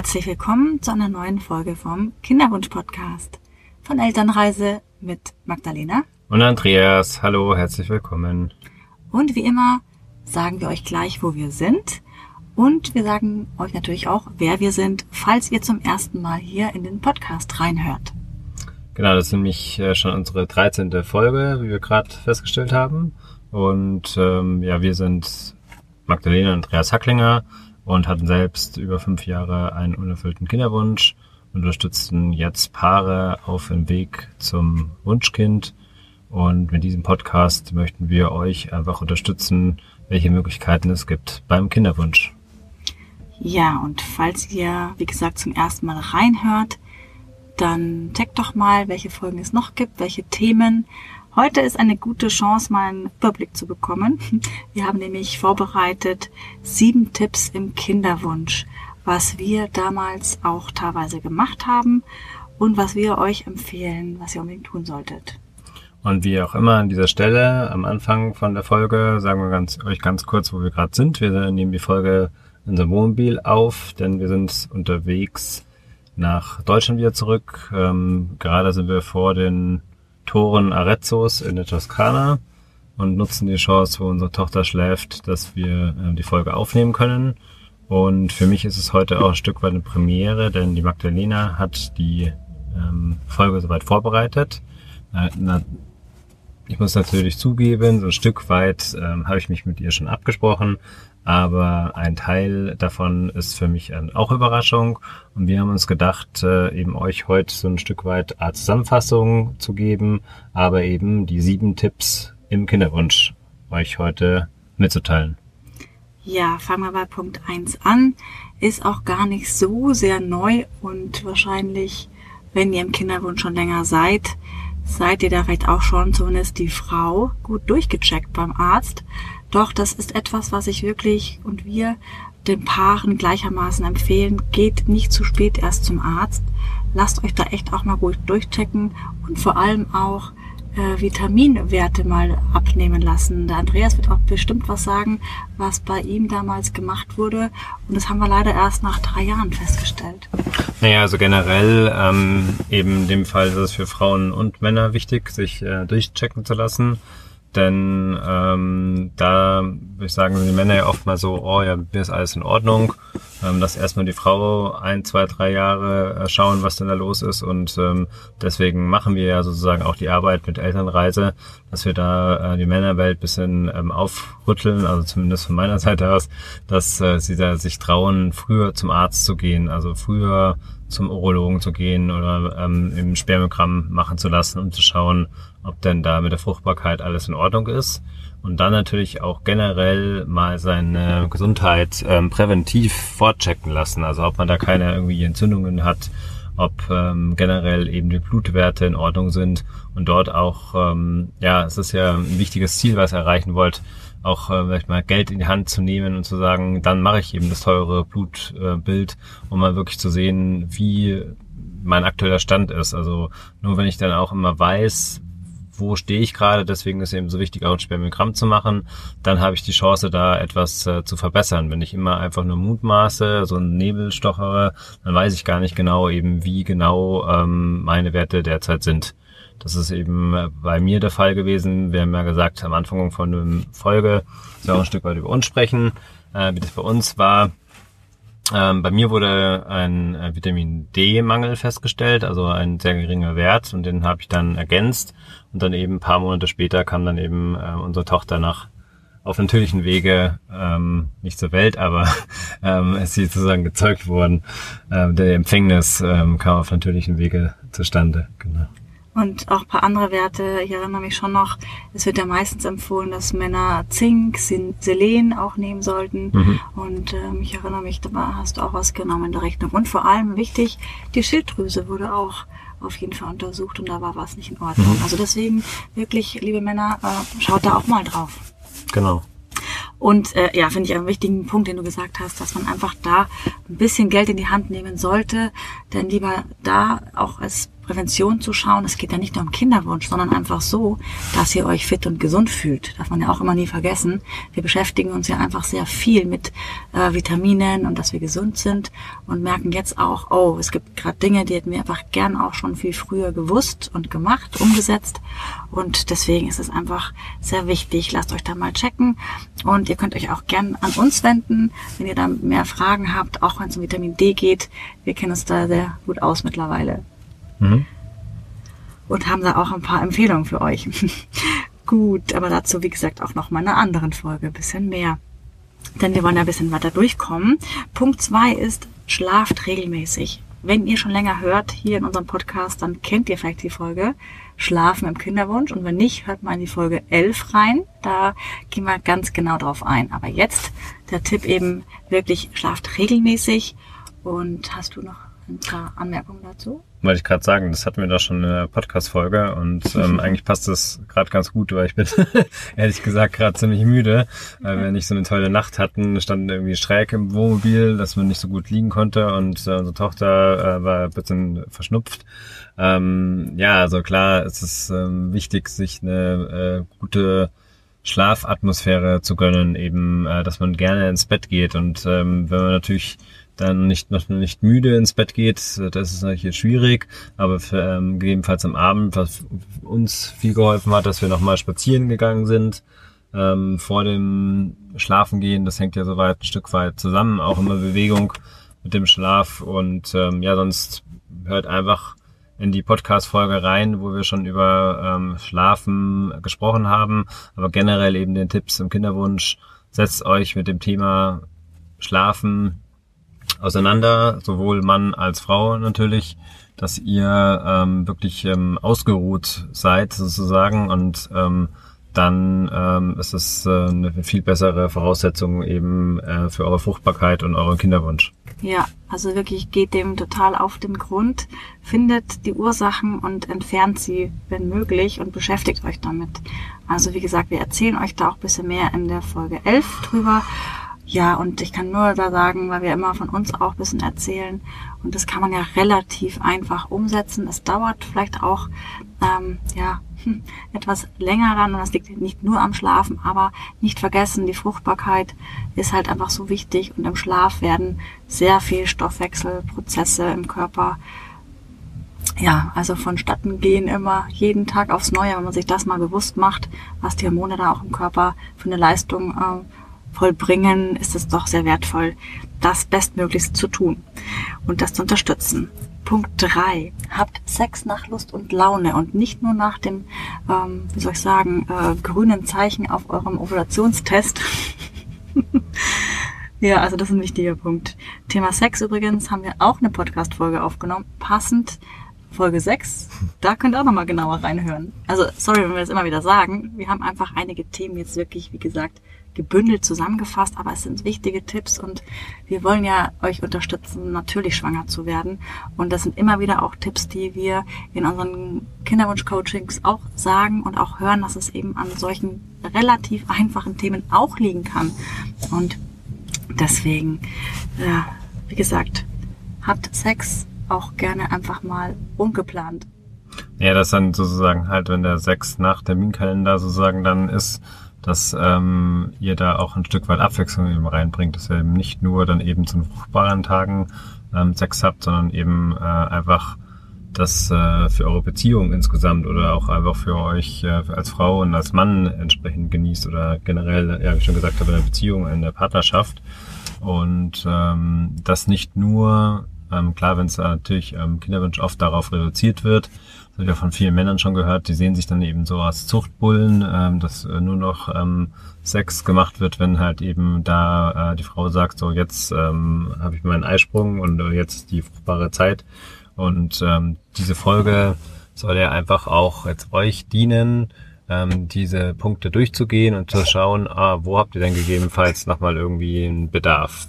Herzlich willkommen zu einer neuen Folge vom Kinderwunsch-Podcast von Elternreise mit Magdalena und Andreas. Hallo, herzlich willkommen. Und wie immer sagen wir euch gleich, wo wir sind. Und wir sagen euch natürlich auch, wer wir sind, falls ihr zum ersten Mal hier in den Podcast reinhört. Genau, das ist nämlich äh, schon unsere 13. Folge, wie wir gerade festgestellt haben. Und ähm, ja, wir sind Magdalena und Andreas Hacklinger und hatten selbst über fünf Jahre einen unerfüllten Kinderwunsch, unterstützten jetzt Paare auf dem Weg zum Wunschkind. Und mit diesem Podcast möchten wir euch einfach unterstützen, welche Möglichkeiten es gibt beim Kinderwunsch. Ja, und falls ihr, wie gesagt, zum ersten Mal reinhört, dann checkt doch mal, welche Folgen es noch gibt, welche Themen. Heute ist eine gute Chance, mal einen Überblick zu bekommen. Wir haben nämlich vorbereitet sieben Tipps im Kinderwunsch, was wir damals auch teilweise gemacht haben und was wir euch empfehlen, was ihr unbedingt tun solltet. Und wie auch immer an dieser Stelle am Anfang von der Folge sagen wir ganz, euch ganz kurz, wo wir gerade sind. Wir nehmen die Folge in unserem Wohnmobil auf, denn wir sind unterwegs nach Deutschland wieder zurück. Ähm, gerade sind wir vor den Toren Arezzos in der Toskana und nutzen die Chance, wo unsere Tochter schläft, dass wir äh, die Folge aufnehmen können. Und für mich ist es heute auch ein Stück weit eine Premiere, denn die Magdalena hat die ähm, Folge soweit vorbereitet. Äh, na, ich muss natürlich zugeben, so ein Stück weit ähm, habe ich mich mit ihr schon abgesprochen, aber ein Teil davon ist für mich auch Überraschung. Und wir haben uns gedacht, äh, eben euch heute so ein Stück weit Art Zusammenfassung zu geben, aber eben die sieben Tipps im Kinderwunsch euch heute mitzuteilen. Ja, fangen wir bei Punkt eins an. Ist auch gar nicht so sehr neu und wahrscheinlich, wenn ihr im Kinderwunsch schon länger seid, seid ihr da vielleicht auch schon zumindest die Frau gut durchgecheckt beim Arzt. Doch das ist etwas, was ich wirklich und wir den Paaren gleichermaßen empfehlen. Geht nicht zu spät erst zum Arzt. Lasst euch da echt auch mal gut durchchecken und vor allem auch äh, Vitaminwerte mal abnehmen lassen. Der Andreas wird auch bestimmt was sagen, was bei ihm damals gemacht wurde. Und das haben wir leider erst nach drei Jahren festgestellt. Naja, also generell ähm, eben in dem Fall ist es für Frauen und Männer wichtig, sich äh, durchchecken zu lassen. Denn ähm, da würde ich sagen, die Männer ja oft mal so, oh ja, mir ist alles in Ordnung. Ähm, lass erstmal die Frau ein, zwei, drei Jahre äh, schauen, was denn da los ist. Und ähm, deswegen machen wir ja sozusagen auch die Arbeit mit Elternreise, dass wir da äh, die Männerwelt bisschen ähm, aufrütteln, also zumindest von meiner Seite aus, dass äh, sie da sich trauen, früher zum Arzt zu gehen, also früher zum Urologen zu gehen oder ähm, im Spermiogramm machen zu lassen, um zu schauen, ob denn da mit der Fruchtbarkeit alles in Ordnung ist. Und dann natürlich auch generell mal seine Gesundheit ähm, präventiv fortchecken lassen. Also ob man da keine irgendwie Entzündungen hat, ob ähm, generell eben die Blutwerte in Ordnung sind und dort auch, ähm, ja, es ist ja ein wichtiges Ziel, was ihr erreichen wollt, auch äh, vielleicht mal Geld in die Hand zu nehmen und zu sagen, dann mache ich eben das teure Blutbild, äh, um mal wirklich zu sehen, wie mein aktueller Stand ist. Also nur wenn ich dann auch immer weiß, wo stehe ich gerade, deswegen ist eben so wichtig, auch ein Spermiogramm zu machen, dann habe ich die Chance, da etwas äh, zu verbessern. Wenn ich immer einfach nur Mutmaße, so einen Nebel stochere, dann weiß ich gar nicht genau eben, wie genau ähm, meine Werte derzeit sind. Das ist eben äh, bei mir der Fall gewesen. Wir haben ja gesagt, am Anfang von der Folge, auch ein Stück weit über uns sprechen, äh, wie das bei uns war. Ähm, bei mir wurde ein äh, Vitamin D-Mangel festgestellt, also ein sehr geringer Wert und den habe ich dann ergänzt und dann eben ein paar Monate später kam dann eben äh, unsere Tochter nach auf natürlichen Wege ähm, nicht zur Welt, aber ähm, ist sie sozusagen gezeugt worden. Ähm, der Empfängnis ähm, kam auf natürlichen Wege zustande. Genau. Und auch paar andere Werte. Ich erinnere mich schon noch, es wird ja meistens empfohlen, dass Männer Zink, Selen auch nehmen sollten. Mhm. Und ähm, ich erinnere mich, da hast du auch was genommen in der Rechnung. Und vor allem wichtig, die Schilddrüse wurde auch auf jeden Fall untersucht und da war was nicht in Ordnung. Mhm. Also deswegen wirklich, liebe Männer, äh, schaut da auch mal drauf. Genau. Und äh, ja, finde ich einen wichtigen Punkt, den du gesagt hast, dass man einfach da ein bisschen Geld in die Hand nehmen sollte, denn lieber da auch als Prävention zu schauen. Es geht ja nicht nur um Kinderwunsch, sondern einfach so, dass ihr euch fit und gesund fühlt. Darf man ja auch immer nie vergessen. Wir beschäftigen uns ja einfach sehr viel mit äh, Vitaminen und dass wir gesund sind und merken jetzt auch, oh, es gibt gerade Dinge, die hätten wir einfach gern auch schon viel früher gewusst und gemacht, umgesetzt. Und deswegen ist es einfach sehr wichtig. Lasst euch da mal checken. Und ihr könnt euch auch gern an uns wenden, wenn ihr da mehr Fragen habt, auch wenn es um Vitamin D geht. Wir kennen uns da sehr gut aus mittlerweile. Mhm. Und haben da auch ein paar Empfehlungen für euch. Gut, aber dazu, wie gesagt, auch noch mal in einer anderen Folge ein bisschen mehr. Denn wir wollen ja ein bisschen weiter durchkommen. Punkt zwei ist, schlaft regelmäßig. Wenn ihr schon länger hört hier in unserem Podcast, dann kennt ihr vielleicht die Folge Schlafen im Kinderwunsch. Und wenn nicht, hört mal in die Folge 11 rein. Da gehen wir ganz genau drauf ein. Aber jetzt der Tipp eben wirklich, schlaft regelmäßig. Und hast du noch ein paar Anmerkungen dazu? Wollte ich gerade sagen, das hatten wir doch schon in der Podcast-Folge und ähm, eigentlich passt das gerade ganz gut, weil ich bin ehrlich gesagt gerade ziemlich müde, weil wir nicht so eine tolle Nacht hatten, standen irgendwie schräg im Wohnmobil, dass man nicht so gut liegen konnte und äh, unsere Tochter äh, war ein bisschen verschnupft. Ähm, ja, also klar, es ist ähm, wichtig, sich eine äh, gute Schlafatmosphäre zu gönnen, eben, äh, dass man gerne ins Bett geht und ähm, wenn man natürlich dann nicht noch nicht müde ins Bett geht, das ist natürlich schwierig, aber für, ähm, gegebenenfalls am Abend, was uns viel geholfen hat, dass wir nochmal spazieren gegangen sind ähm, vor dem Schlafengehen, das hängt ja soweit ein Stück weit zusammen, auch immer Bewegung mit dem Schlaf. Und ähm, ja, sonst hört einfach in die Podcast-Folge rein, wo wir schon über ähm, Schlafen gesprochen haben, aber generell eben den Tipps im Kinderwunsch. Setzt euch mit dem Thema Schlafen auseinander, sowohl Mann als Frau natürlich, dass ihr ähm, wirklich ähm, ausgeruht seid sozusagen und ähm, dann ähm, ist es äh, eine viel bessere Voraussetzung eben äh, für eure Fruchtbarkeit und euren Kinderwunsch. Ja, also wirklich geht dem total auf den Grund, findet die Ursachen und entfernt sie, wenn möglich, und beschäftigt euch damit. Also wie gesagt, wir erzählen euch da auch ein bisschen mehr in der Folge 11 drüber. Ja, und ich kann nur da sagen, weil wir immer von uns auch ein bisschen erzählen und das kann man ja relativ einfach umsetzen. Es dauert vielleicht auch ähm, ja hm, etwas länger dann und das liegt nicht nur am Schlafen, aber nicht vergessen, die Fruchtbarkeit ist halt einfach so wichtig und im Schlaf werden sehr viel Stoffwechselprozesse im Körper ja, also vonstatten gehen immer jeden Tag aufs Neue, wenn man sich das mal bewusst macht, was die Hormone da auch im Körper für eine Leistung äh, vollbringen, ist es doch sehr wertvoll, das bestmöglichst zu tun und das zu unterstützen. Punkt drei: Habt Sex nach Lust und Laune und nicht nur nach dem, ähm, wie soll ich sagen, äh, grünen Zeichen auf eurem Ovulationstest. ja, also das ist ein wichtiger Punkt. Thema Sex übrigens haben wir auch eine Podcast-Folge aufgenommen, passend Folge 6. Da könnt ihr auch nochmal genauer reinhören. Also, sorry, wenn wir das immer wieder sagen. Wir haben einfach einige Themen jetzt wirklich, wie gesagt, gebündelt zusammengefasst, aber es sind wichtige Tipps und wir wollen ja euch unterstützen, natürlich schwanger zu werden. Und das sind immer wieder auch Tipps, die wir in unseren Kinderwunsch-Coachings auch sagen und auch hören, dass es eben an solchen relativ einfachen Themen auch liegen kann. Und deswegen, ja, wie gesagt, habt Sex auch gerne einfach mal ungeplant. Ja, das dann sozusagen halt, wenn der Sex nach Terminkalender sozusagen dann ist, dass ähm, ihr da auch ein Stück weit Abwechslung eben reinbringt, dass ihr eben nicht nur dann eben zu fruchtbaren Tagen ähm, Sex habt, sondern eben äh, einfach das äh, für eure Beziehung insgesamt oder auch einfach für euch äh, als Frau und als Mann entsprechend genießt oder generell, ja, wie ich schon gesagt habe, in der Beziehung, in der Partnerschaft. Und ähm, das nicht nur, ähm, klar, wenn es natürlich ähm, Kinderwunsch oft darauf reduziert wird, habe ich ja von vielen Männern schon gehört, die sehen sich dann eben so als Zuchtbullen, ähm, dass äh, nur noch ähm, Sex gemacht wird, wenn halt eben da äh, die Frau sagt, so jetzt ähm, habe ich meinen Eisprung und äh, jetzt die fruchtbare Zeit. Und ähm, diese Folge soll ja einfach auch jetzt euch dienen, ähm, diese Punkte durchzugehen und zu schauen, ah, wo habt ihr denn gegebenenfalls nochmal irgendwie einen Bedarf.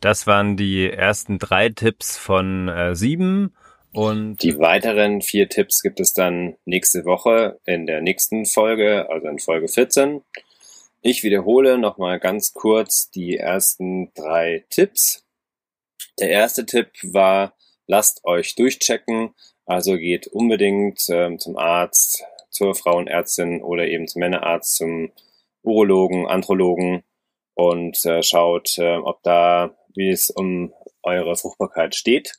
Das waren die ersten drei Tipps von äh, sieben. Und die weiteren vier Tipps gibt es dann nächste Woche in der nächsten Folge, also in Folge 14. Ich wiederhole nochmal ganz kurz die ersten drei Tipps. Der erste Tipp war, lasst euch durchchecken. Also geht unbedingt ähm, zum Arzt, zur Frauenärztin oder eben zum Männerarzt, zum Urologen, Andrologen und äh, schaut, äh, ob da, wie es um eure Fruchtbarkeit steht.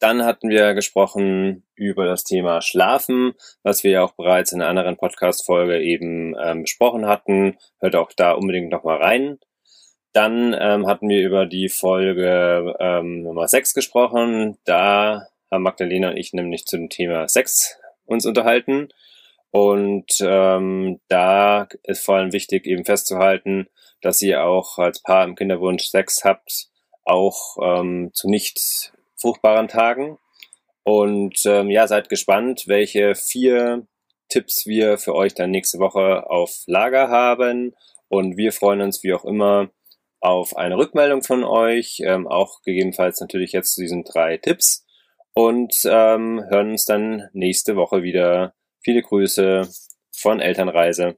Dann hatten wir gesprochen über das Thema Schlafen, was wir ja auch bereits in einer anderen Podcast-Folge eben ähm, besprochen hatten. Hört auch da unbedingt nochmal rein. Dann ähm, hatten wir über die Folge ähm, Nummer 6 gesprochen. Da haben Magdalena und ich nämlich zum Thema Sex uns unterhalten. Und ähm, da ist vor allem wichtig, eben festzuhalten, dass ihr auch als Paar im Kinderwunsch Sex habt, auch ähm, zu nicht fruchtbaren Tagen. Und ähm, ja, seid gespannt, welche vier Tipps wir für euch dann nächste Woche auf Lager haben. Und wir freuen uns wie auch immer auf eine Rückmeldung von euch, ähm, auch gegebenenfalls natürlich jetzt zu diesen drei Tipps. Und ähm, hören uns dann nächste Woche wieder. Viele Grüße von Elternreise.